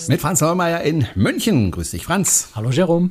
Kreuzfahrt-Podcast. Mit Franz Neumeier in München. Grüß dich, Franz. Hallo, Jerome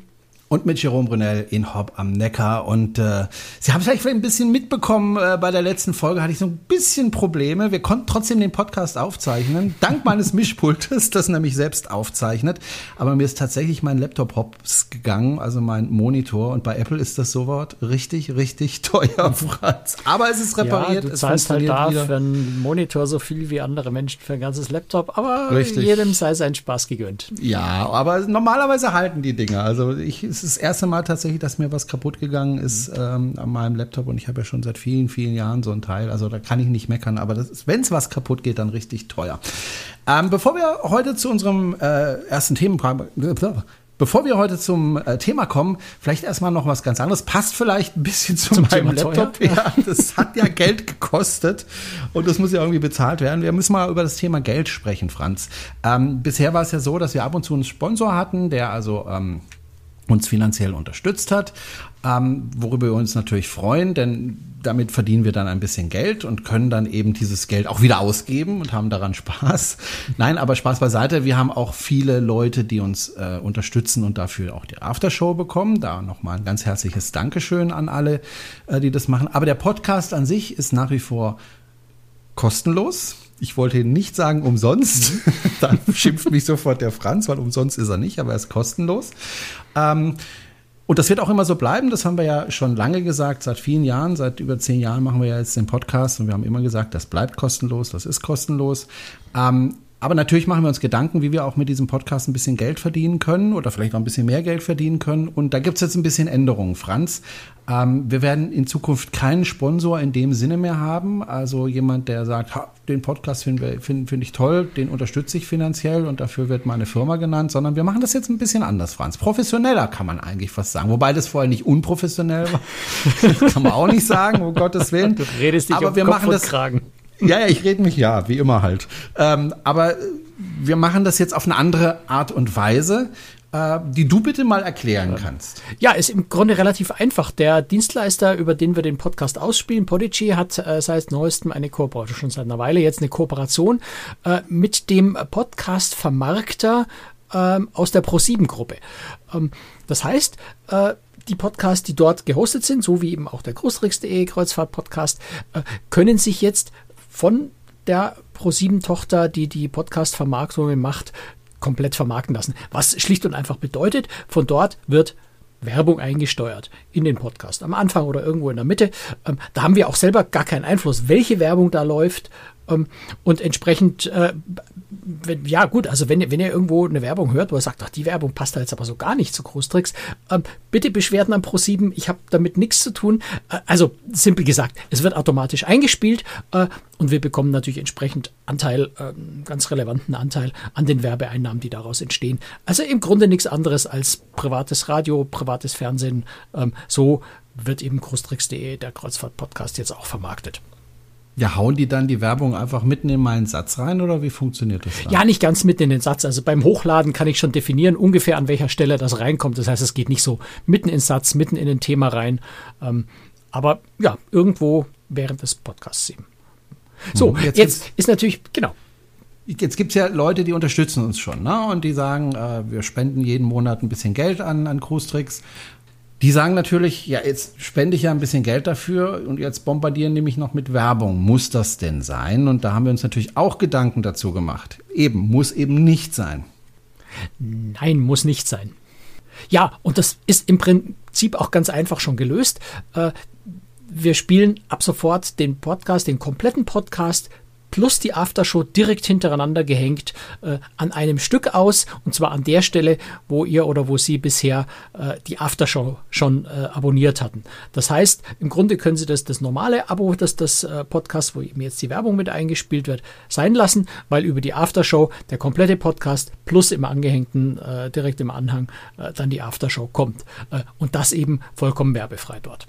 und mit Jerome Brunel in Hopp am Neckar. Und äh, Sie haben vielleicht ein bisschen mitbekommen, äh, bei der letzten Folge hatte ich so ein bisschen Probleme. Wir konnten trotzdem den Podcast aufzeichnen, dank meines Mischpultes, das nämlich selbst aufzeichnet. Aber mir ist tatsächlich mein Laptop hops gegangen, also mein Monitor. Und bei Apple ist das Wort richtig, richtig teuer, Franz. Aber es ist repariert. Ja, du zahlst halt da wieder. für einen Monitor so viel wie andere Menschen für ein ganzes Laptop. Aber richtig. jedem sei sein Spaß gegönnt. Ja, aber normalerweise halten die Dinger. Also ich ist das erste Mal tatsächlich, dass mir was kaputt gegangen ist ähm, an meinem Laptop und ich habe ja schon seit vielen, vielen Jahren so ein Teil. Also da kann ich nicht meckern, aber wenn es was kaputt geht, dann richtig teuer. Ähm, bevor wir heute zu unserem äh, ersten Themen Bevor wir heute zum äh, Thema kommen, vielleicht erstmal noch was ganz anderes. Passt vielleicht ein bisschen zu zum meinem Thema Laptop. Ja, das hat ja Geld gekostet und das muss ja irgendwie bezahlt werden. Wir müssen mal über das Thema Geld sprechen, Franz. Ähm, bisher war es ja so, dass wir ab und zu einen Sponsor hatten, der also ähm, uns finanziell unterstützt hat, ähm, worüber wir uns natürlich freuen, denn damit verdienen wir dann ein bisschen Geld und können dann eben dieses Geld auch wieder ausgeben und haben daran Spaß. Nein, aber Spaß beiseite. Wir haben auch viele Leute, die uns äh, unterstützen und dafür auch die Aftershow bekommen. Da nochmal ein ganz herzliches Dankeschön an alle, äh, die das machen. Aber der Podcast an sich ist nach wie vor kostenlos. Ich wollte nicht sagen umsonst. Mhm. da schimpft mich sofort der Franz, weil umsonst ist er nicht, aber er ist kostenlos. Ähm, und das wird auch immer so bleiben. Das haben wir ja schon lange gesagt, seit vielen Jahren, seit über zehn Jahren machen wir ja jetzt den Podcast und wir haben immer gesagt, das bleibt kostenlos, das ist kostenlos. Ähm, aber natürlich machen wir uns Gedanken, wie wir auch mit diesem Podcast ein bisschen Geld verdienen können oder vielleicht noch ein bisschen mehr Geld verdienen können. Und da gibt es jetzt ein bisschen Änderungen, Franz. Ähm, wir werden in Zukunft keinen Sponsor in dem Sinne mehr haben. Also jemand, der sagt, den Podcast finde find, find ich toll, den unterstütze ich finanziell und dafür wird meine Firma genannt, sondern wir machen das jetzt ein bisschen anders, Franz. Professioneller kann man eigentlich fast sagen. Wobei das vorher nicht unprofessionell war. kann man auch nicht sagen, um Gottes Willen. Du redest dich Aber wir Kopf machen das, Kragen. Ja, ja, ich rede mich ja, wie immer halt. Ähm, aber wir machen das jetzt auf eine andere Art und Weise, äh, die du bitte mal erklären kannst. Ja, ist im Grunde relativ einfach. Der Dienstleister, über den wir den Podcast ausspielen, Podigy, hat äh, seit neuestem eine Kooperation, schon seit einer Weile jetzt eine Kooperation äh, mit dem Podcast-Vermarkter ähm, aus der Pro7-Gruppe. Ähm, das heißt, äh, die Podcasts, die dort gehostet sind, so wie eben auch der Großrix.de Kreuzfahrt-Podcast, äh, können sich jetzt von der Pro7-Tochter, die die Podcast-Vermarktungen macht, komplett vermarkten lassen. Was schlicht und einfach bedeutet, von dort wird Werbung eingesteuert in den Podcast. Am Anfang oder irgendwo in der Mitte. Ähm, da haben wir auch selber gar keinen Einfluss, welche Werbung da läuft. Ähm, und entsprechend, äh, wenn, ja gut, also wenn, wenn ihr irgendwo eine Werbung hört, wo ihr sagt, ach, die Werbung passt da jetzt aber so gar nicht zu Großtricks, ähm, bitte Beschwerden an Pro7, ich habe damit nichts zu tun. Äh, also simpel gesagt, es wird automatisch eingespielt äh, und wir bekommen natürlich entsprechend Anteil, äh, ganz relevanten Anteil an den Werbeeinnahmen, die daraus entstehen. Also im Grunde nichts anderes als privates Radio, privates Fernsehen. Ähm, so wird eben Großtricks.de, der Kreuzfahrt-Podcast, jetzt auch vermarktet. Ja, hauen die dann die Werbung einfach mitten in meinen Satz rein oder wie funktioniert das dann? Ja, nicht ganz mitten in den Satz. Also beim Hochladen kann ich schon definieren, ungefähr an welcher Stelle das reinkommt. Das heißt, es geht nicht so mitten ins Satz, mitten in ein Thema rein. Ähm, aber ja, irgendwo während des Podcasts eben. So, hm, jetzt, jetzt ist natürlich, genau. Jetzt gibt es ja Leute, die unterstützen uns schon, ne? Und die sagen, äh, wir spenden jeden Monat ein bisschen Geld an, an Cruise die sagen natürlich, ja, jetzt spende ich ja ein bisschen Geld dafür und jetzt bombardieren die mich noch mit Werbung. Muss das denn sein? Und da haben wir uns natürlich auch Gedanken dazu gemacht. Eben, muss eben nicht sein. Nein, muss nicht sein. Ja, und das ist im Prinzip auch ganz einfach schon gelöst. Äh, wir spielen ab sofort den Podcast, den kompletten Podcast plus die Aftershow direkt hintereinander gehängt äh, an einem Stück aus und zwar an der Stelle, wo ihr oder wo Sie bisher äh, die Aftershow schon äh, abonniert hatten. Das heißt, im Grunde können Sie das, das normale Abo, das das äh, Podcast, wo eben jetzt die Werbung mit eingespielt wird, sein lassen, weil über die Aftershow der komplette Podcast plus im angehängten, äh, direkt im Anhang, äh, dann die Aftershow kommt. und das eben vollkommen werbefrei dort.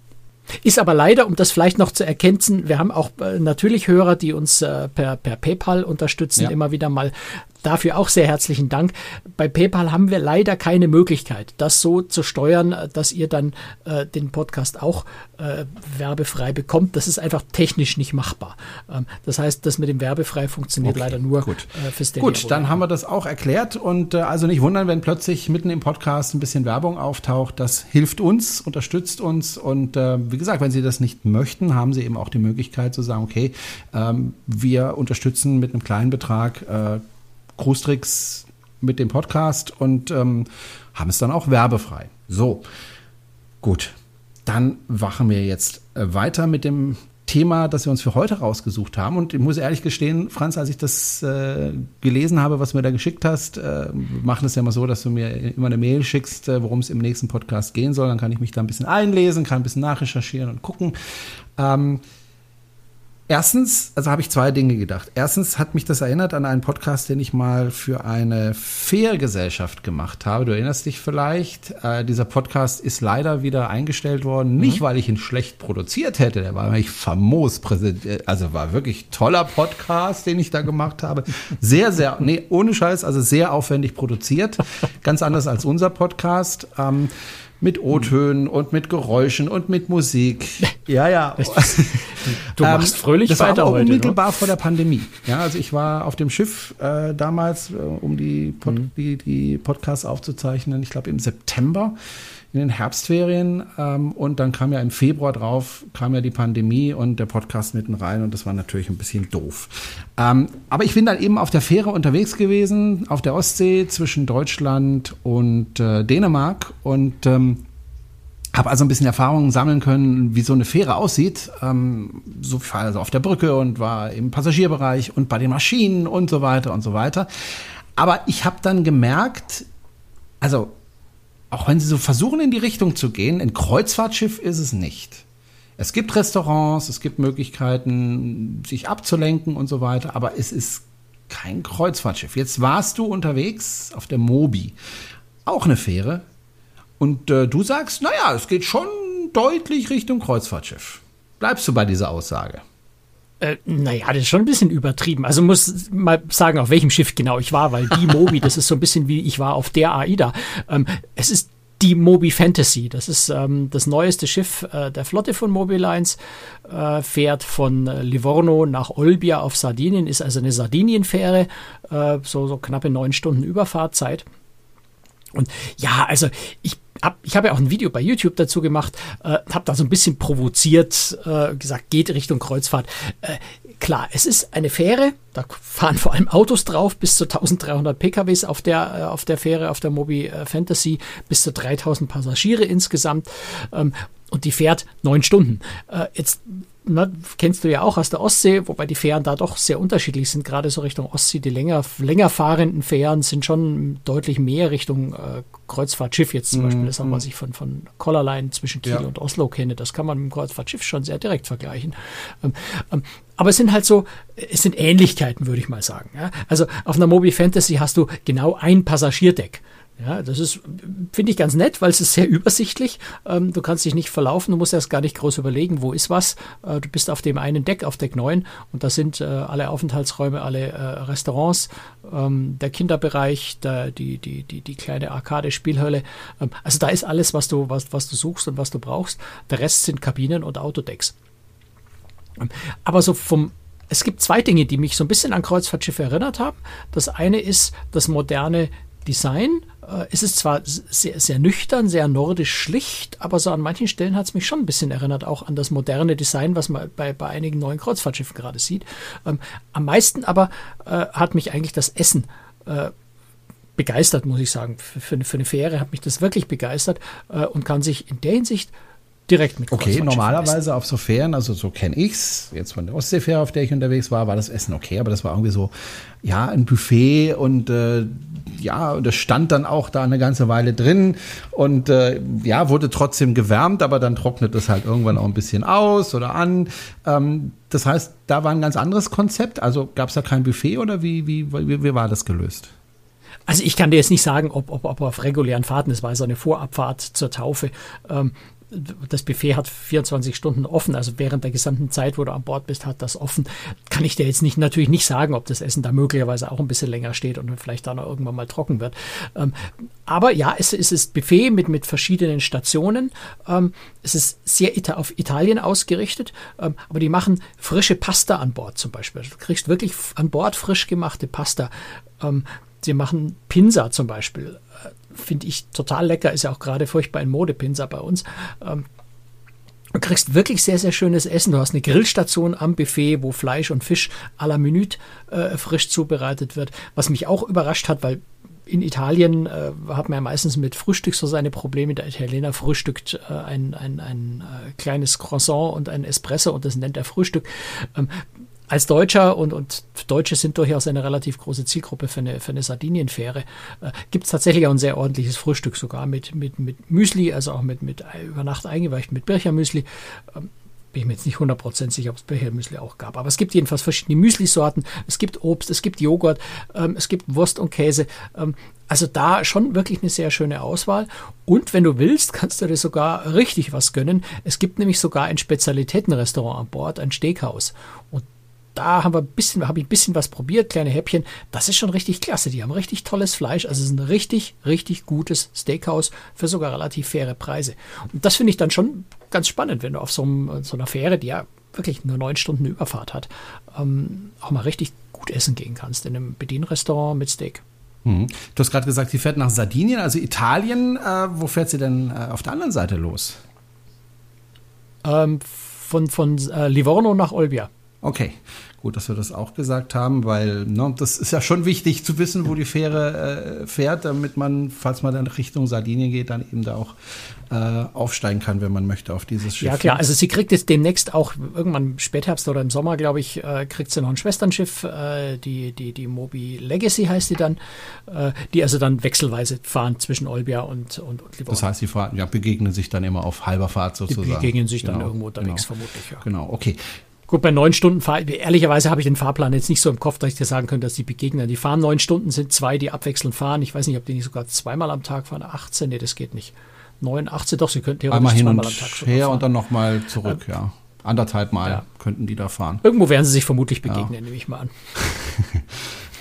Ist aber leider, um das vielleicht noch zu erkennen, wir haben auch äh, natürlich Hörer, die uns äh, per, per PayPal unterstützen, ja. immer wieder mal. Dafür auch sehr herzlichen Dank. Bei PayPal haben wir leider keine Möglichkeit, das so zu steuern, dass ihr dann äh, den Podcast auch äh, werbefrei bekommt. Das ist einfach technisch nicht machbar. Ähm, das heißt, das mit dem werbefrei funktioniert okay, leider nur gut. Äh, für Steady. Gut, dann haben wir das auch erklärt und äh, also nicht wundern, wenn plötzlich mitten im Podcast ein bisschen Werbung auftaucht. Das hilft uns, unterstützt uns und äh, wie gesagt, wenn Sie das nicht möchten, haben Sie eben auch die Möglichkeit zu sagen, okay, ähm, wir unterstützen mit einem kleinen Betrag Großtricks mit dem Podcast und ähm, haben es dann auch werbefrei. So, gut. Dann wachen wir jetzt äh, weiter mit dem Thema, das wir uns für heute rausgesucht haben. Und ich muss ehrlich gestehen, Franz, als ich das äh, gelesen habe, was du mir da geschickt hast, äh, machen es ja immer so, dass du mir immer eine Mail schickst, äh, worum es im nächsten Podcast gehen soll. Dann kann ich mich da ein bisschen einlesen, kann ein bisschen nachrecherchieren und gucken. Ähm, Erstens, also habe ich zwei Dinge gedacht. Erstens hat mich das erinnert an einen Podcast, den ich mal für eine Fährgesellschaft gemacht habe. Du erinnerst dich vielleicht. Äh, dieser Podcast ist leider wieder eingestellt worden. Mhm. Nicht, weil ich ihn schlecht produziert hätte. Der war wirklich famos präsentiert. Also war wirklich toller Podcast, den ich da gemacht habe. Sehr, sehr, nee, ohne Scheiß, also sehr aufwendig produziert. Ganz anders als unser Podcast. Ähm, mit O-Tönen und mit Geräuschen und mit Musik. Ja, ja. Du machst ähm, fröhlich das weiter war heute. Unmittelbar ne? vor der Pandemie. Ja, also ich war auf dem Schiff äh, damals, äh, um die, Pod mhm. die, die Podcasts aufzuzeichnen. Ich glaube im September in den Herbstferien ähm, und dann kam ja im Februar drauf, kam ja die Pandemie und der Podcast mitten rein und das war natürlich ein bisschen doof. Ähm, aber ich bin dann eben auf der Fähre unterwegs gewesen, auf der Ostsee zwischen Deutschland und äh, Dänemark und ähm, habe also ein bisschen Erfahrungen sammeln können, wie so eine Fähre aussieht. Ähm, so ich war also auf der Brücke und war im Passagierbereich und bei den Maschinen und so weiter und so weiter. Aber ich habe dann gemerkt, also auch wenn sie so versuchen, in die Richtung zu gehen, ein Kreuzfahrtschiff ist es nicht. Es gibt Restaurants, es gibt Möglichkeiten, sich abzulenken und so weiter, aber es ist kein Kreuzfahrtschiff. Jetzt warst du unterwegs auf der Mobi, auch eine Fähre, und äh, du sagst, naja, es geht schon deutlich Richtung Kreuzfahrtschiff. Bleibst du bei dieser Aussage? Äh, naja, das ist schon ein bisschen übertrieben. Also muss mal sagen, auf welchem Schiff genau ich war, weil die Mobi, das ist so ein bisschen wie ich war auf der AIDA. Ähm, es ist die Mobi Fantasy. Das ist ähm, das neueste Schiff äh, der Flotte von Mobi Lines. Äh, fährt von äh, Livorno nach Olbia auf Sardinien, ist also eine Sardinienfähre, äh, so, so knappe neun Stunden Überfahrtzeit. Und ja, also ich hab, ich habe ja auch ein Video bei YouTube dazu gemacht, äh, habe da so ein bisschen provoziert, äh, gesagt, geht Richtung Kreuzfahrt. Äh, klar, es ist eine Fähre, da fahren vor allem Autos drauf, bis zu 1300 PKWs auf der, äh, auf der Fähre, auf der Mobi äh, Fantasy, bis zu 3000 Passagiere insgesamt. Ähm, und die fährt neun Stunden. Äh, jetzt ne, kennst du ja auch aus der Ostsee, wobei die Fähren da doch sehr unterschiedlich sind, gerade so Richtung Ostsee. Die länger, länger fahrenden Fähren sind schon deutlich mehr Richtung äh, Kreuzfahrtschiff. Jetzt zum mm, Beispiel das, mm. was ich von, von Collarline zwischen Kiel ja. und Oslo kenne, das kann man mit dem Kreuzfahrtschiff schon sehr direkt vergleichen. Ähm, ähm, aber es sind halt so, es sind Ähnlichkeiten, würde ich mal sagen. Ja? Also auf einer Mobi Fantasy hast du genau ein Passagierdeck. Ja, das ist, finde ich ganz nett, weil es ist sehr übersichtlich. Ähm, du kannst dich nicht verlaufen, du musst erst gar nicht groß überlegen, wo ist was. Äh, du bist auf dem einen Deck, auf Deck 9 und da sind äh, alle Aufenthaltsräume, alle äh, Restaurants, ähm, der Kinderbereich, der, die, die, die, die kleine Arcade-Spielhölle. Ähm, also da ist alles, was du, was, was du suchst und was du brauchst. Der Rest sind Kabinen und Autodecks. Ähm, aber so vom es gibt zwei Dinge, die mich so ein bisschen an Kreuzfahrtschiffe erinnert haben. Das eine ist das moderne Design es ist zwar sehr, sehr nüchtern, sehr nordisch schlicht, aber so an manchen Stellen hat es mich schon ein bisschen erinnert, auch an das moderne Design, was man bei, bei einigen neuen Kreuzfahrtschiffen gerade sieht. Ähm, am meisten aber äh, hat mich eigentlich das Essen äh, begeistert, muss ich sagen. Für, für, für, eine Fähre hat mich das wirklich begeistert äh, und kann sich in der Hinsicht direkt mit Okay, normalerweise auf so Fähren, also so kenne ich's. Jetzt von der Ostseefähre, auf der ich unterwegs war, war das Essen okay, aber das war irgendwie so, ja, ein Buffet und äh, ja, und das stand dann auch da eine ganze Weile drin und äh, ja, wurde trotzdem gewärmt, aber dann trocknet es halt irgendwann auch ein bisschen aus oder an. Ähm, das heißt, da war ein ganz anderes Konzept. Also gab es da kein Buffet oder wie, wie, wie, wie war das gelöst? Also ich kann dir jetzt nicht sagen, ob, ob, ob auf regulären Fahrten, es war so eine Vorabfahrt zur Taufe. Ähm, das Buffet hat 24 Stunden offen, also während der gesamten Zeit, wo du an Bord bist, hat das offen. Kann ich dir jetzt nicht natürlich nicht sagen, ob das Essen da möglicherweise auch ein bisschen länger steht und vielleicht dann irgendwann mal trocken wird. Ähm, aber ja, es, es ist Buffet mit, mit verschiedenen Stationen. Ähm, es ist sehr Ita auf Italien ausgerichtet, ähm, aber die machen frische Pasta an Bord zum Beispiel. Du kriegst wirklich an Bord frisch gemachte Pasta. Ähm, sie machen Pinsa zum Beispiel finde ich total lecker, ist ja auch gerade furchtbar in Mode, Pinsa bei uns. Ähm, Du kriegst wirklich sehr, sehr schönes Essen. Du hast eine Grillstation am Buffet, wo Fleisch und Fisch à la Minute äh, frisch zubereitet wird. Was mich auch überrascht hat, weil in Italien äh, hat man ja meistens mit Frühstück so seine Probleme. Der Italiener frühstückt äh, ein, ein, ein äh, kleines Croissant und ein Espresso und das nennt er Frühstück. Ähm, als Deutscher und, und Deutsche sind durchaus eine relativ große Zielgruppe für eine, für eine Sardinienfähre, äh, gibt es tatsächlich auch ein sehr ordentliches Frühstück sogar mit, mit, mit Müsli, also auch mit, mit über Nacht eingeweicht mit Birchermüsli. Ähm, bin ich mir jetzt nicht 100% sicher, ob es Birchermüsli auch gab. Aber es gibt jedenfalls verschiedene Müsli-Sorten. Es gibt Obst, es gibt Joghurt, ähm, es gibt Wurst und Käse. Ähm, also da schon wirklich eine sehr schöne Auswahl. Und wenn du willst, kannst du dir sogar richtig was gönnen. Es gibt nämlich sogar ein Spezialitätenrestaurant an Bord, ein Steakhouse. Und da haben wir ein bisschen, habe ich ein bisschen was probiert, kleine Häppchen. Das ist schon richtig klasse. Die haben richtig tolles Fleisch. Also es ist ein richtig, richtig gutes Steakhouse für sogar relativ faire Preise. Und das finde ich dann schon ganz spannend, wenn du auf so, einem, so einer Fähre, die ja wirklich nur neun Stunden Überfahrt hat, ähm, auch mal richtig gut essen gehen kannst in einem Bedienrestaurant mit Steak. Mhm. Du hast gerade gesagt, sie fährt nach Sardinien, also Italien. Äh, wo fährt sie denn äh, auf der anderen Seite los? Ähm, von von äh, Livorno nach Olbia. Okay, gut, dass wir das auch gesagt haben, weil ne, das ist ja schon wichtig zu wissen, wo die Fähre äh, fährt, damit man, falls man dann Richtung Sardinien geht, dann eben da auch äh, aufsteigen kann, wenn man möchte, auf dieses Schiff. Ja klar, also sie kriegt jetzt demnächst auch irgendwann im Spätherbst oder im Sommer, glaube ich, äh, kriegt sie noch ein Schwesternschiff, äh, die, die, die Moby Legacy heißt die dann, äh, die also dann wechselweise fahren zwischen Olbia und, und, und Livorno. Das heißt, sie fahren, ja, begegnen sich dann immer auf halber Fahrt sozusagen. Die begegnen sich dann genau, irgendwo unterwegs genau. vermutlich, ja. Genau, okay. Gut, bei neun Stunden Fahr ehrlicherweise habe ich den Fahrplan jetzt nicht so im Kopf, dass ich dir sagen könnte, dass die begegnen. Die fahren neun Stunden, sind zwei, die abwechselnd fahren. Ich weiß nicht, ob die nicht sogar zweimal am Tag fahren. 18, nee, das geht nicht. 9, 18, doch, sie könnten theoretisch Einmal hin zweimal und am Tag her fahren. und dann nochmal zurück, ähm, ja. Anderthalb Mal ja. könnten die da fahren. Irgendwo werden sie sich vermutlich begegnen, ja. nehme ich mal an.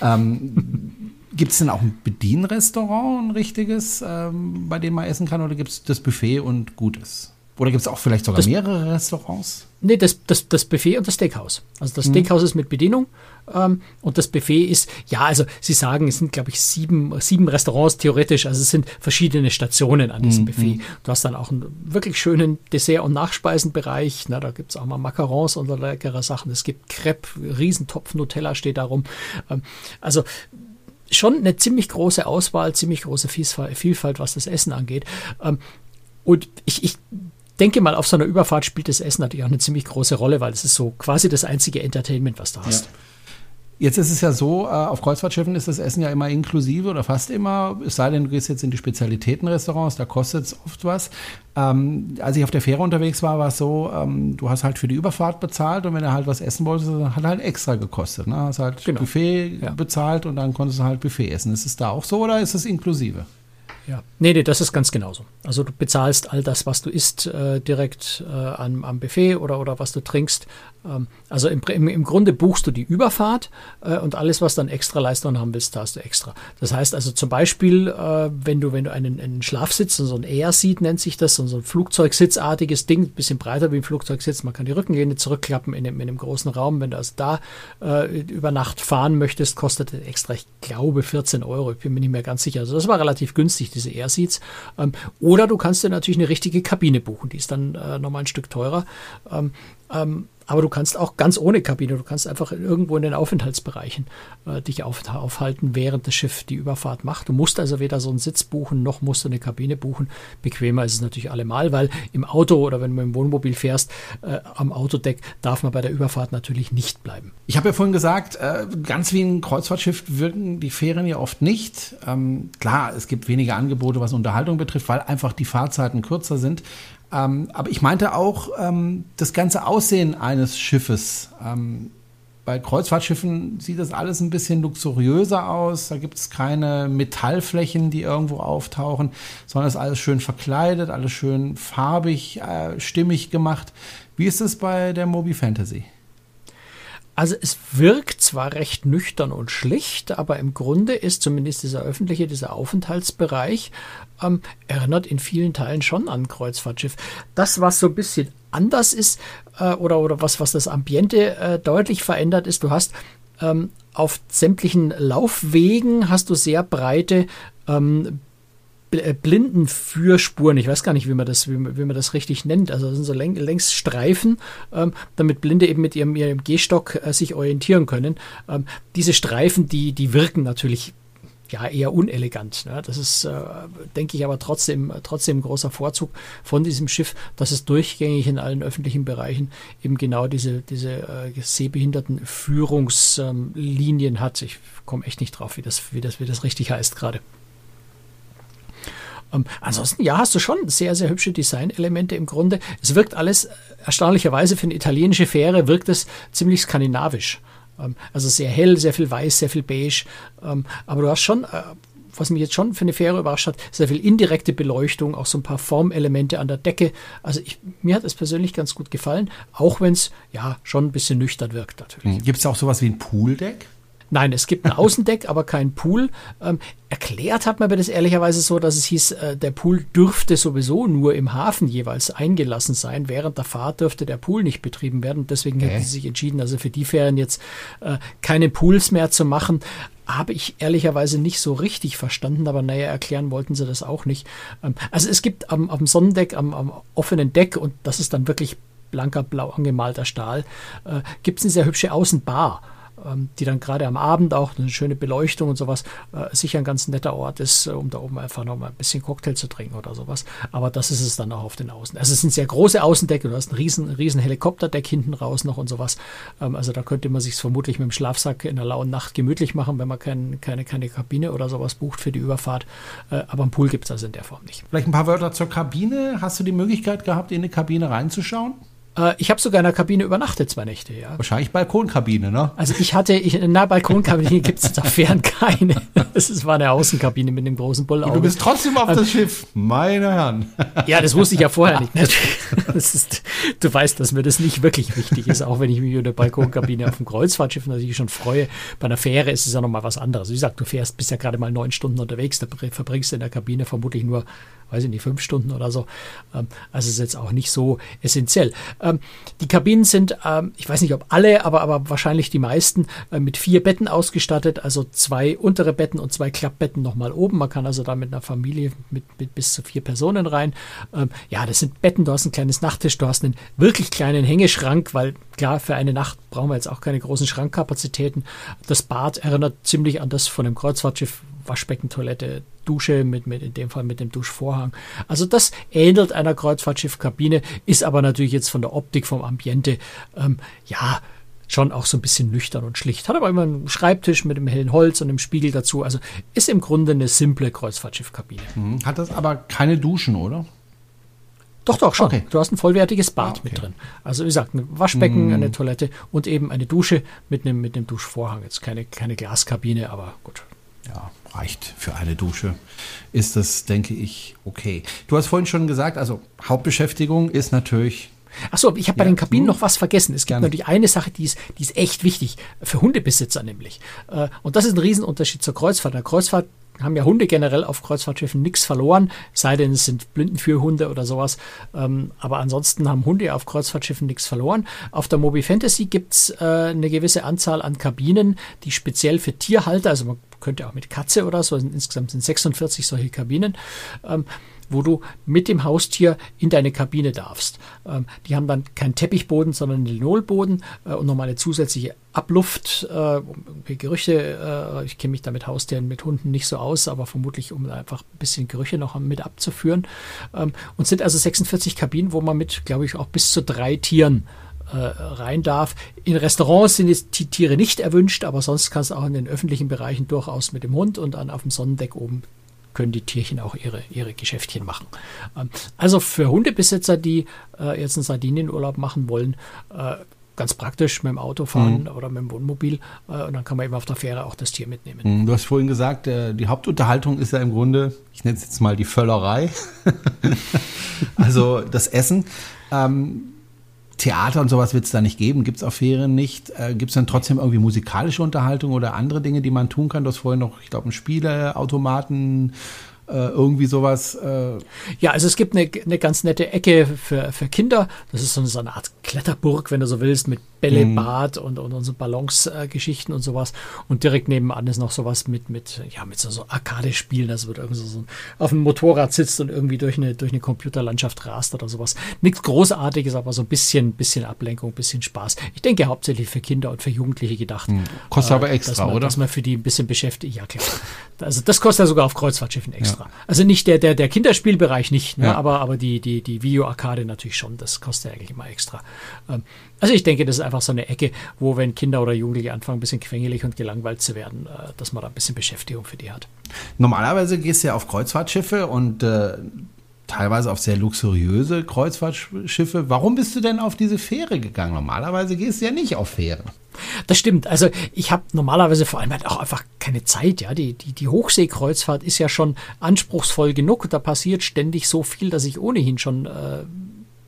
ähm, Gibt es denn auch ein Bedienrestaurant, ein richtiges, ähm, bei dem man essen kann, oder gibt es das Buffet und Gutes? Oder gibt es auch vielleicht sogar das, mehrere Restaurants? Nee, das, das, das Buffet und das Steakhouse. Also das mhm. Steakhouse ist mit Bedienung ähm, und das Buffet ist, ja, also Sie sagen, es sind, glaube ich, sieben, sieben Restaurants theoretisch, also es sind verschiedene Stationen an diesem mhm. Buffet. Du hast dann auch einen wirklich schönen Dessert- und Nachspeisenbereich. Na, da gibt es auch mal Macarons und leckere Sachen. Es gibt Crepe, Riesentopf Nutella steht da rum. Ähm, also schon eine ziemlich große Auswahl, ziemlich große Vielfalt, was das Essen angeht. Ähm, und ich, ich denke mal, auf so einer Überfahrt spielt das Essen natürlich auch eine ziemlich große Rolle, weil es ist so quasi das einzige Entertainment, was du hast. Ja. Jetzt ist es ja so, äh, auf Kreuzfahrtschiffen ist das Essen ja immer inklusive oder fast immer, es sei denn, du gehst jetzt in die Spezialitätenrestaurants, da kostet es oft was. Ähm, als ich auf der Fähre unterwegs war, war es so, ähm, du hast halt für die Überfahrt bezahlt und wenn du halt was essen wolltest, hat halt extra gekostet. Ne? Hast halt genau. Buffet ja. bezahlt und dann konntest du halt Buffet essen. Ist es da auch so oder ist es inklusive? Ja, nee, nee, das ist ganz genauso. Also du bezahlst all das, was du isst, äh, direkt äh, am, am Buffet oder, oder was du trinkst. Ähm, also im, im, im Grunde buchst du die Überfahrt äh, und alles, was dann extra Leistungen haben willst, da hast du extra. Das heißt also zum Beispiel, äh, wenn du, wenn du einen, einen Schlafsitz, so ein Air-Seat nennt sich das, so ein Flugzeugsitzartiges Ding, bisschen breiter wie ein Flugzeugsitz, man kann die Rückenlehne zurückklappen in einem, in einem großen Raum. Wenn du also da äh, über Nacht fahren möchtest, kostet das extra, ich glaube, 14 Euro. Ich bin mir nicht mehr ganz sicher. Also das war relativ günstig, diese Air-Seats. Ähm, oder du kannst dir natürlich eine richtige Kabine buchen, die ist dann äh, nochmal ein Stück teurer. Ähm, ähm, aber du kannst auch ganz ohne Kabine, du kannst einfach irgendwo in den Aufenthaltsbereichen äh, dich auf, aufhalten, während das Schiff die Überfahrt macht. Du musst also weder so einen Sitz buchen, noch musst du eine Kabine buchen. Bequemer ist es natürlich allemal, weil im Auto oder wenn du im Wohnmobil fährst, äh, am Autodeck darf man bei der Überfahrt natürlich nicht bleiben. Ich habe ja vorhin gesagt, äh, ganz wie ein Kreuzfahrtschiff wirken die Fähren ja oft nicht. Ähm, klar, es gibt weniger Angebote, was Unterhaltung betrifft, weil einfach die Fahrzeiten kürzer sind. Ähm, aber ich meinte auch ähm, das ganze Aussehen eines Schiffes. Ähm, bei Kreuzfahrtschiffen sieht das alles ein bisschen luxuriöser aus. Da gibt es keine Metallflächen, die irgendwo auftauchen, sondern es ist alles schön verkleidet, alles schön farbig, äh, stimmig gemacht. Wie ist es bei der Moby Fantasy? Also es wirkt zwar recht nüchtern und schlicht, aber im Grunde ist zumindest dieser öffentliche, dieser Aufenthaltsbereich, ähm, erinnert in vielen Teilen schon an Kreuzfahrtschiff. Das, was so ein bisschen anders ist äh, oder, oder was, was das Ambiente äh, deutlich verändert ist, du hast ähm, auf sämtlichen Laufwegen hast du sehr breite ähm, äh, Blindenführspuren, ich weiß gar nicht, wie man das, wie, wie man das richtig nennt. Also das sind so läng, längs Streifen, ähm, damit Blinde eben mit ihrem, ihrem Gehstock äh, sich orientieren können. Ähm, diese Streifen, die, die wirken natürlich ja eher unelegant. Ne? Das ist, äh, denke ich, aber trotzdem, trotzdem ein großer Vorzug von diesem Schiff, dass es durchgängig in allen öffentlichen Bereichen eben genau diese, diese äh, sehbehinderten Führungslinien ähm, hat. Ich komme echt nicht drauf, wie das, wie das, wie das richtig heißt gerade. Ähm, ansonsten, ja, hast du schon sehr, sehr hübsche Designelemente im Grunde. Es wirkt alles, äh, erstaunlicherweise für eine italienische Fähre, wirkt es ziemlich skandinavisch. Ähm, also sehr hell, sehr viel weiß, sehr viel beige. Ähm, aber du hast schon, äh, was mich jetzt schon für eine Fähre überrascht hat, sehr viel indirekte Beleuchtung, auch so ein paar Formelemente an der Decke. Also ich, mir hat es persönlich ganz gut gefallen, auch wenn es ja schon ein bisschen nüchtern wirkt natürlich. Gibt es auch sowas wie ein Pooldeck? Nein, es gibt ein Außendeck, aber kein Pool. Ähm, erklärt hat man mir das ehrlicherweise so, dass es hieß, äh, der Pool dürfte sowieso nur im Hafen jeweils eingelassen sein. Während der Fahrt dürfte der Pool nicht betrieben werden. Deswegen okay. hätten sie sich entschieden, also für die Ferien jetzt äh, keine Pools mehr zu machen. Habe ich ehrlicherweise nicht so richtig verstanden, aber naja, erklären wollten sie das auch nicht. Ähm, also es gibt am, am Sonnendeck, am, am offenen Deck, und das ist dann wirklich blanker, blau angemalter Stahl, äh, gibt es eine sehr hübsche Außenbar. Ähm, die dann gerade am Abend auch eine schöne Beleuchtung und sowas äh, sicher ein ganz netter Ort ist, äh, um da oben einfach noch mal ein bisschen Cocktail zu trinken oder sowas. Aber das ist es dann auch auf den Außen. Also es sind sehr große Außendecke, du hast ein riesen, riesen Helikopterdeck hinten raus noch und sowas. Ähm, also da könnte man sich vermutlich mit dem Schlafsack in der lauen Nacht gemütlich machen, wenn man kein, keine, keine Kabine oder sowas bucht für die Überfahrt. Äh, aber einen Pool gibt es also in der Form nicht. Vielleicht ein paar Wörter zur Kabine. Hast du die Möglichkeit gehabt, in eine Kabine reinzuschauen? Äh, ich habe sogar in der Kabine übernachtet, zwei Nächte, ja. Wahrscheinlich Balkonkabine, ne? Also ich hatte, ich, na, Balkonkabine gibt es da fern keine. Es war eine Außenkabine mit dem großen Bullauge. Du bist trotzdem auf das Schiff, meine Herren. Ja, das wusste ich ja vorher nicht. Ist, du weißt, dass mir das nicht wirklich wichtig ist, auch wenn ich mich über eine Balkonkabine auf dem Kreuzfahrtschiff natürlich schon freue. Bei einer Fähre ist es ja nochmal was anderes. Wie gesagt, du fährst, bist ja gerade mal neun Stunden unterwegs, da verbringst du in der Kabine vermutlich nur weiß ich nicht, fünf Stunden oder so. Ähm, also ist jetzt auch nicht so essentiell. Ähm, die Kabinen sind, ähm, ich weiß nicht, ob alle, aber, aber wahrscheinlich die meisten äh, mit vier Betten ausgestattet, also zwei untere Betten und zwei Klappbetten nochmal oben. Man kann also da mit einer Familie mit, mit bis zu vier Personen rein. ja, das sind Betten, du hast ein kleines Nachttisch, du hast einen wirklich kleinen Hängeschrank, weil klar, für eine Nacht brauchen wir jetzt auch keine großen Schrankkapazitäten. Das Bad erinnert ziemlich an das von dem Kreuzfahrtschiff, Waschbeckentoilette, Dusche, mit, mit, in dem Fall mit dem Duschvorhang. Also das ähnelt einer Kreuzfahrtschiffkabine, ist aber natürlich jetzt von der Optik, vom Ambiente, ähm, ja, schon auch so ein bisschen nüchtern und schlicht. Hat aber immer einen Schreibtisch mit dem hellen Holz und einem Spiegel dazu. Also ist im Grunde eine simple Kreuzfahrtschiffkabine. Mhm. Hat das aber keine Duschen, oder? Doch, doch, schon. Okay. Du hast ein vollwertiges Bad ah, okay. mit drin. Also wie gesagt, ein Waschbecken, mm. eine Toilette und eben eine Dusche mit einem, mit einem Duschvorhang. Jetzt keine, keine Glaskabine, aber gut. Ja, reicht für eine Dusche. Ist das, denke ich, okay. Du hast vorhin schon gesagt, also Hauptbeschäftigung ist natürlich Achso, ich habe bei den Kabinen hm? noch was vergessen. Es gibt Gerne. natürlich eine Sache, die ist, die ist echt wichtig, für Hundebesitzer nämlich. Äh, und das ist ein Riesenunterschied zur Kreuzfahrt. Der Kreuzfahrt haben ja Hunde generell auf Kreuzfahrtschiffen nichts verloren, sei denn es sind Blindenführhunde oder sowas. Ähm, aber ansonsten haben Hunde auf Kreuzfahrtschiffen nichts verloren. Auf der Moby Fantasy gibt es äh, eine gewisse Anzahl an Kabinen, die speziell für Tierhalter, also man könnte auch mit Katze oder so, insgesamt sind 46 solche Kabinen. Ähm, wo du mit dem Haustier in deine Kabine darfst. Ähm, die haben dann keinen Teppichboden, sondern einen Linolboden äh, und nochmal eine zusätzliche Abluft, äh, Gerüche. Äh, ich kenne mich da mit Haustieren, mit Hunden nicht so aus, aber vermutlich, um einfach ein bisschen Gerüche noch mit abzuführen. Ähm, und sind also 46 Kabinen, wo man mit, glaube ich, auch bis zu drei Tieren äh, rein darf. In Restaurants sind jetzt die Tiere nicht erwünscht, aber sonst kannst du auch in den öffentlichen Bereichen durchaus mit dem Hund und dann auf dem Sonnendeck oben können die Tierchen auch ihre, ihre Geschäftchen machen. Ähm, also für Hundebesitzer, die äh, jetzt einen Sardinienurlaub machen wollen, äh, ganz praktisch mit dem Auto fahren mhm. oder mit dem Wohnmobil. Äh, und dann kann man eben auf der Fähre auch das Tier mitnehmen. Mhm, du hast vorhin gesagt, die Hauptunterhaltung ist ja im Grunde, ich nenne es jetzt mal die Völlerei, also das Essen. Ähm, Theater und sowas wird es da nicht geben, gibt es auf Ferien nicht. Äh, gibt es dann trotzdem irgendwie musikalische Unterhaltung oder andere Dinge, die man tun kann? Du hast vorhin noch, ich glaube, ein Spieleautomaten äh, irgendwie sowas. Äh ja, also es gibt eine, eine ganz nette Ecke für, für Kinder. Das ist so eine, so eine Art Kletterburg, wenn du so willst, mit Bällebad mhm. und, und, so Ballonsgeschichten äh, und sowas. Und direkt nebenan ist noch sowas mit, mit, ja, mit so, so Arcade-Spielen. Das wird irgendwie so, so auf einem Motorrad sitzt und irgendwie durch eine, durch eine Computerlandschaft rast oder sowas. Nichts Großartiges, aber so ein bisschen, bisschen Ablenkung, bisschen Spaß. Ich denke hauptsächlich für Kinder und für Jugendliche gedacht. Mhm. Kostet äh, aber extra, man, oder? Dass man für die ein bisschen beschäftigt. Ja, klar. Also das kostet ja sogar auf Kreuzfahrtschiffen extra. Ja. Also nicht der, der, der Kinderspielbereich nicht, ne? ja. aber, aber die, die, die Video-Arcade natürlich schon. Das kostet ja eigentlich immer extra. Ähm, also ich denke, das ist einfach so eine Ecke, wo wenn Kinder oder Jugendliche anfangen, ein bisschen quengelig und gelangweilt zu werden, äh, dass man da ein bisschen Beschäftigung für die hat. Normalerweise gehst du ja auf Kreuzfahrtschiffe und äh, teilweise auf sehr luxuriöse Kreuzfahrtschiffe. Warum bist du denn auf diese Fähre gegangen? Normalerweise gehst du ja nicht auf Fähren. Das stimmt. Also ich habe normalerweise vor allem halt auch einfach keine Zeit. Ja, die, die, die Hochseekreuzfahrt ist ja schon anspruchsvoll genug. Da passiert ständig so viel, dass ich ohnehin schon äh,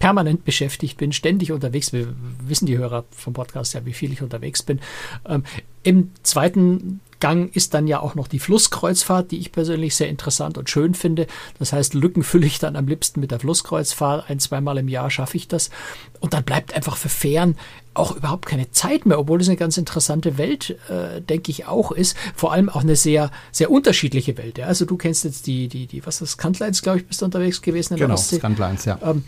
permanent beschäftigt bin, ständig unterwegs. Wir wissen die Hörer vom Podcast ja, wie viel ich unterwegs bin. Ähm, Im zweiten Gang ist dann ja auch noch die Flusskreuzfahrt, die ich persönlich sehr interessant und schön finde. Das heißt, Lücken fülle ich dann am liebsten mit der Flusskreuzfahrt. Ein, zweimal im Jahr schaffe ich das. Und dann bleibt einfach für Fähren auch überhaupt keine Zeit mehr, obwohl es eine ganz interessante Welt, äh, denke ich, auch ist. Vor allem auch eine sehr, sehr unterschiedliche Welt. Ja. Also du kennst jetzt die, die, die, was ist das, Kantlines, glaube ich, bist du unterwegs gewesen in genau, der Kantlines, ja. Ähm,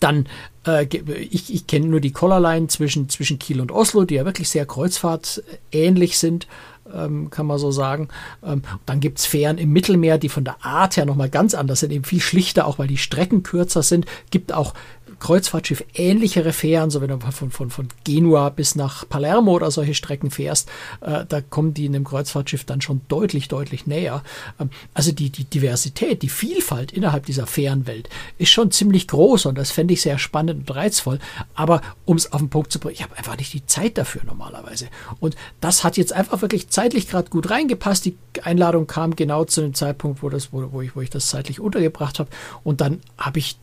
dann, äh, ich, ich kenne nur die Collarline zwischen, zwischen Kiel und Oslo, die ja wirklich sehr kreuzfahrtähnlich sind, ähm, kann man so sagen. Ähm, dann gibt es Fähren im Mittelmeer, die von der Art her nochmal ganz anders sind, eben viel schlichter, auch weil die Strecken kürzer sind. Gibt auch Kreuzfahrtschiff ähnlichere Fähren, so wenn du von, von, von Genua bis nach Palermo oder solche Strecken fährst, äh, da kommen die in einem Kreuzfahrtschiff dann schon deutlich, deutlich näher. Ähm, also die, die Diversität, die Vielfalt innerhalb dieser Fährenwelt ist schon ziemlich groß und das fände ich sehr spannend und reizvoll. Aber um es auf den Punkt zu bringen, ich habe einfach nicht die Zeit dafür normalerweise. Und das hat jetzt einfach wirklich zeitlich gerade gut reingepasst. Die Einladung kam genau zu dem Zeitpunkt, wo, das, wo, wo, ich, wo ich das zeitlich untergebracht habe. Und dann habe ich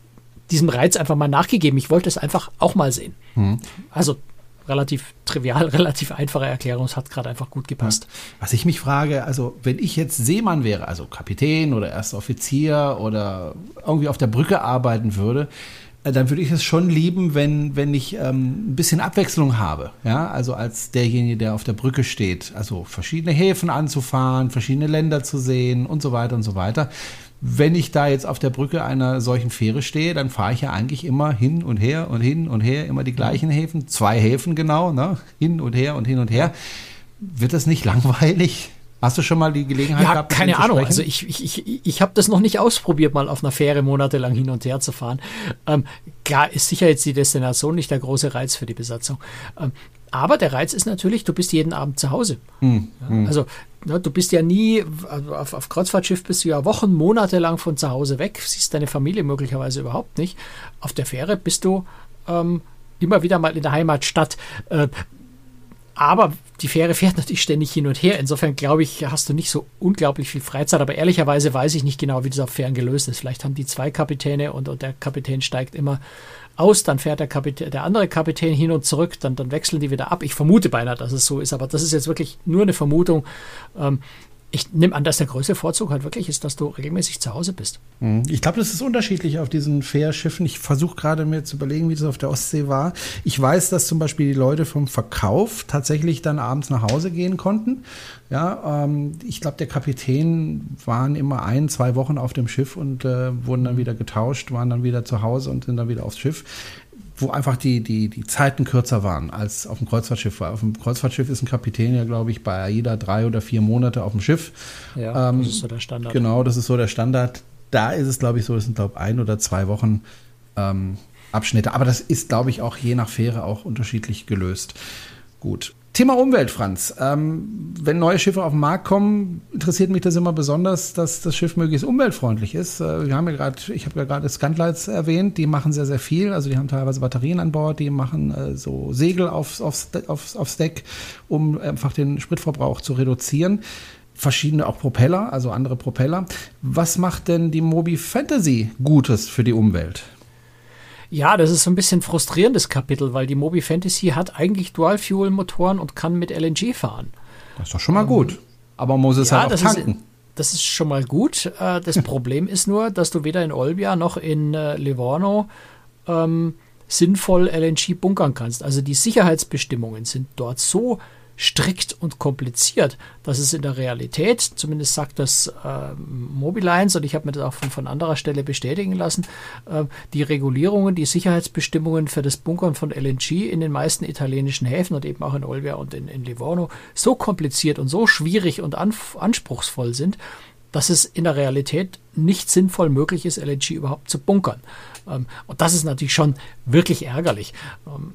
diesem Reiz einfach mal nachgegeben. Ich wollte es einfach auch mal sehen. Hm. Also relativ trivial, relativ einfache Erklärung. Es hat gerade einfach gut gepasst. Was ich mich frage, also wenn ich jetzt Seemann wäre, also Kapitän oder erster Offizier oder irgendwie auf der Brücke arbeiten würde, äh, dann würde ich es schon lieben, wenn, wenn ich ähm, ein bisschen Abwechslung habe. Ja, also als derjenige, der auf der Brücke steht. Also verschiedene Häfen anzufahren, verschiedene Länder zu sehen und so weiter und so weiter wenn ich da jetzt auf der Brücke einer solchen Fähre stehe, dann fahre ich ja eigentlich immer hin und her und hin und her, immer die gleichen Häfen, zwei Häfen genau, ne? hin und her und hin und her. Wird das nicht langweilig? Hast du schon mal die Gelegenheit ja, gehabt? Keine Ahnung. Also ich, ich, ich, ich habe das noch nicht ausprobiert, mal auf einer Fähre monatelang hin und her zu fahren. Ähm, klar ist sicher jetzt die Destination nicht der große Reiz für die Besatzung. Ähm, aber der Reiz ist natürlich, du bist jeden Abend zu Hause. Hm, ja, hm. Also ja, du bist ja nie, auf, auf Kreuzfahrtschiff bist du ja Wochen, Monate lang von zu Hause weg, siehst deine Familie möglicherweise überhaupt nicht. Auf der Fähre bist du ähm, immer wieder mal in der Heimatstadt. Äh, aber die Fähre fährt natürlich ständig hin und her. Insofern glaube ich, hast du nicht so unglaublich viel Freizeit. Aber ehrlicherweise weiß ich nicht genau, wie das auf Fähren gelöst ist. Vielleicht haben die zwei Kapitäne und, und der Kapitän steigt immer aus, dann fährt der, Kapitän, der andere Kapitän hin und zurück, dann, dann wechseln die wieder ab. Ich vermute beinahe, dass es so ist, aber das ist jetzt wirklich nur eine Vermutung. Ähm, ich nehme an, dass der größte Vorzug halt wirklich ist, dass du regelmäßig zu Hause bist. Mhm. Ich glaube, das ist unterschiedlich auf diesen Fährschiffen. Ich versuche gerade mir zu überlegen, wie das auf der Ostsee war. Ich weiß, dass zum Beispiel die Leute vom Verkauf tatsächlich dann abends nach Hause gehen konnten. Ja, ähm, ich glaube, der Kapitän waren immer ein, zwei Wochen auf dem Schiff und äh, wurden dann wieder getauscht, waren dann wieder zu Hause und sind dann wieder aufs Schiff wo einfach die, die, die Zeiten kürzer waren als auf dem Kreuzfahrtschiff. Auf dem Kreuzfahrtschiff ist ein Kapitän ja, glaube ich, bei AIDA drei oder vier Monate auf dem Schiff. Ja, ähm, das ist so der Standard. Genau, das ist so der Standard. Da ist es, glaube ich, so, das sind, glaube ich, ein oder zwei Wochen ähm, Abschnitte. Aber das ist, glaube ich, auch je nach Fähre auch unterschiedlich gelöst. Gut. Thema Umwelt, Franz. Ähm, wenn neue Schiffe auf den Markt kommen, interessiert mich das immer besonders, dass das Schiff möglichst umweltfreundlich ist. Äh, wir haben ja gerade, ich habe ja gerade Scuntlights erwähnt, die machen sehr, sehr viel. Also die haben teilweise Batterien an Bord, die machen äh, so Segel aufs, aufs, aufs, aufs Deck, um einfach den Spritverbrauch zu reduzieren verschiedene auch Propeller, also andere Propeller. Was macht denn die Mobi Fantasy Gutes für die Umwelt? Ja, das ist so ein bisschen frustrierendes Kapitel, weil die Mobi Fantasy hat eigentlich Dual-Fuel-Motoren und kann mit LNG fahren. Das ist doch schon mal gut. Aber man muss es ja, halt auch tanken. Ist, das ist schon mal gut. Äh, das Problem ist nur, dass du weder in Olbia noch in äh, Livorno ähm, sinnvoll LNG bunkern kannst. Also die Sicherheitsbestimmungen sind dort so strikt und kompliziert, dass es in der Realität, zumindest sagt das äh, Mobilines, und ich habe mir das auch von, von anderer Stelle bestätigen lassen, äh, die Regulierungen, die Sicherheitsbestimmungen für das Bunkern von LNG in den meisten italienischen Häfen und eben auch in Olbia und in, in Livorno so kompliziert und so schwierig und an, anspruchsvoll sind, dass es in der Realität nicht sinnvoll möglich ist, LNG überhaupt zu bunkern. Ähm, und das ist natürlich schon wirklich ärgerlich. Ähm,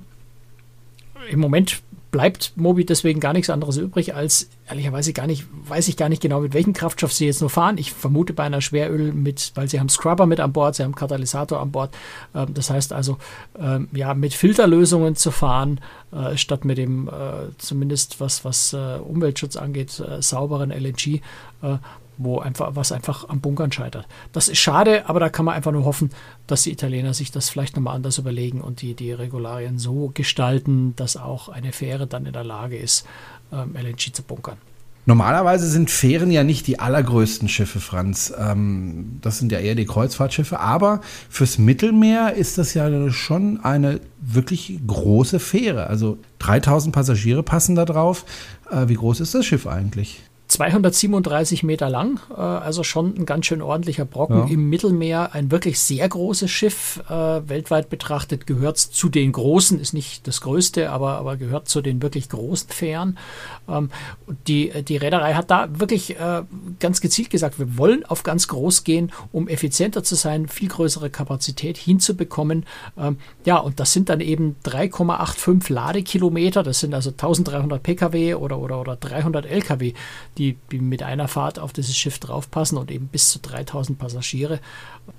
Im Moment bleibt Mobi deswegen gar nichts anderes übrig, als ehrlicherweise gar nicht, weiß ich gar nicht genau, mit welchem Kraftstoff sie jetzt nur fahren. Ich vermute bei einer Schweröl mit, weil sie haben Scrubber mit an Bord, sie haben Katalysator an Bord. Ähm, das heißt also, ähm, ja, mit Filterlösungen zu fahren, äh, statt mit dem, äh, zumindest was, was äh, Umweltschutz angeht, äh, sauberen LNG, äh, wo einfach, was einfach am Bunkern scheitert. Das ist schade, aber da kann man einfach nur hoffen, dass die Italiener sich das vielleicht nochmal anders überlegen und die, die Regularien so gestalten, dass auch eine Fähre dann in der Lage ist, ähm, LNG zu bunkern. Normalerweise sind Fähren ja nicht die allergrößten Schiffe, Franz. Ähm, das sind ja eher die Kreuzfahrtschiffe. Aber fürs Mittelmeer ist das ja schon eine wirklich große Fähre. Also 3000 Passagiere passen da drauf. Äh, wie groß ist das Schiff eigentlich? 237 Meter lang, äh, also schon ein ganz schön ordentlicher Brocken ja. im Mittelmeer. Ein wirklich sehr großes Schiff, äh, weltweit betrachtet, gehört zu den großen, ist nicht das größte, aber, aber gehört zu den wirklich großen Fähren. Ähm, die, die Reederei hat da wirklich äh, ganz gezielt gesagt, wir wollen auf ganz groß gehen, um effizienter zu sein, viel größere Kapazität hinzubekommen. Ähm, ja, und das sind dann eben 3,85 Ladekilometer, das sind also 1300 Pkw oder, oder, oder 300 Lkw die, die mit einer Fahrt auf dieses Schiff draufpassen und eben bis zu 3000 Passagiere.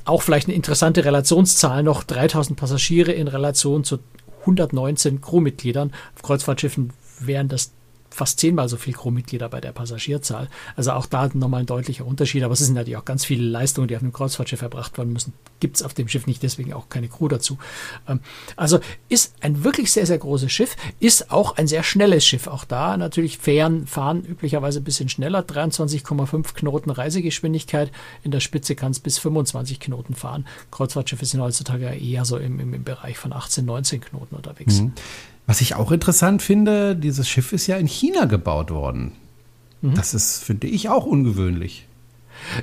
Auch vielleicht eine interessante Relationszahl noch, 3000 Passagiere in Relation zu 119 Crewmitgliedern. Auf Kreuzfahrtschiffen wären das fast zehnmal so viel Crewmitglieder bei der Passagierzahl. Also auch da nochmal ein deutlicher Unterschied. Aber es sind natürlich auch ganz viele Leistungen, die auf einem Kreuzfahrtschiff erbracht werden müssen. Gibt es auf dem Schiff nicht, deswegen auch keine Crew dazu. Ähm, also ist ein wirklich sehr, sehr großes Schiff, ist auch ein sehr schnelles Schiff. Auch da natürlich Fähren fahren üblicherweise ein bisschen schneller. 23,5 Knoten Reisegeschwindigkeit. In der Spitze kann es bis 25 Knoten fahren. Kreuzfahrtschiffe sind heutzutage eher so im, im, im Bereich von 18, 19 Knoten unterwegs. Mhm. Was ich auch interessant finde, dieses Schiff ist ja in China gebaut worden. Mhm. Das ist, finde ich, auch ungewöhnlich.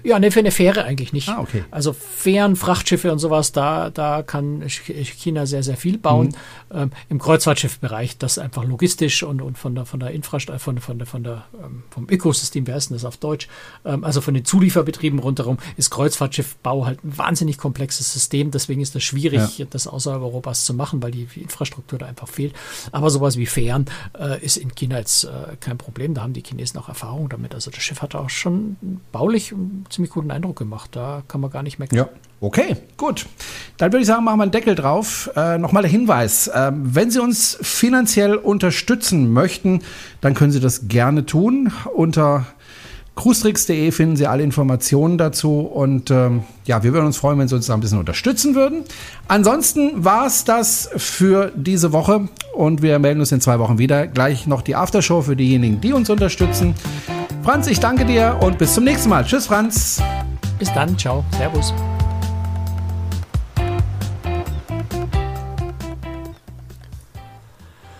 Ja, ne, für eine Fähre eigentlich nicht. Ah, okay. Also Fähren, Frachtschiffe und sowas, da, da kann China sehr, sehr viel bauen. Mhm. Ähm, Im Kreuzfahrtschiffbereich, das einfach logistisch und, und von der, von der Infrastruktur, von, von der, von der, ähm, vom Ökosystem, wie heißt denn das auf Deutsch? Ähm, also von den Zulieferbetrieben rundherum ist Kreuzfahrtschiffbau halt ein wahnsinnig komplexes System. Deswegen ist das schwierig, ja. das außerhalb Europas zu machen, weil die Infrastruktur da einfach fehlt. Aber sowas wie Fähren äh, ist in China jetzt äh, kein Problem. Da haben die Chinesen auch Erfahrung damit. Also das Schiff hat auch schon baulich ziemlich guten Eindruck gemacht. Da kann man gar nicht meckern. Ja. Okay, gut. Dann würde ich sagen, machen wir einen Deckel drauf. Äh, Nochmal der Hinweis. Äh, wenn Sie uns finanziell unterstützen möchten, dann können Sie das gerne tun. Unter cruestricks.de finden Sie alle Informationen dazu. Und ähm, ja, wir würden uns freuen, wenn Sie uns da ein bisschen unterstützen würden. Ansonsten war es das für diese Woche. Und wir melden uns in zwei Wochen wieder. Gleich noch die Aftershow für diejenigen, die uns unterstützen. Franz, ich danke dir und bis zum nächsten Mal. Tschüss, Franz. Bis dann. Ciao. Servus.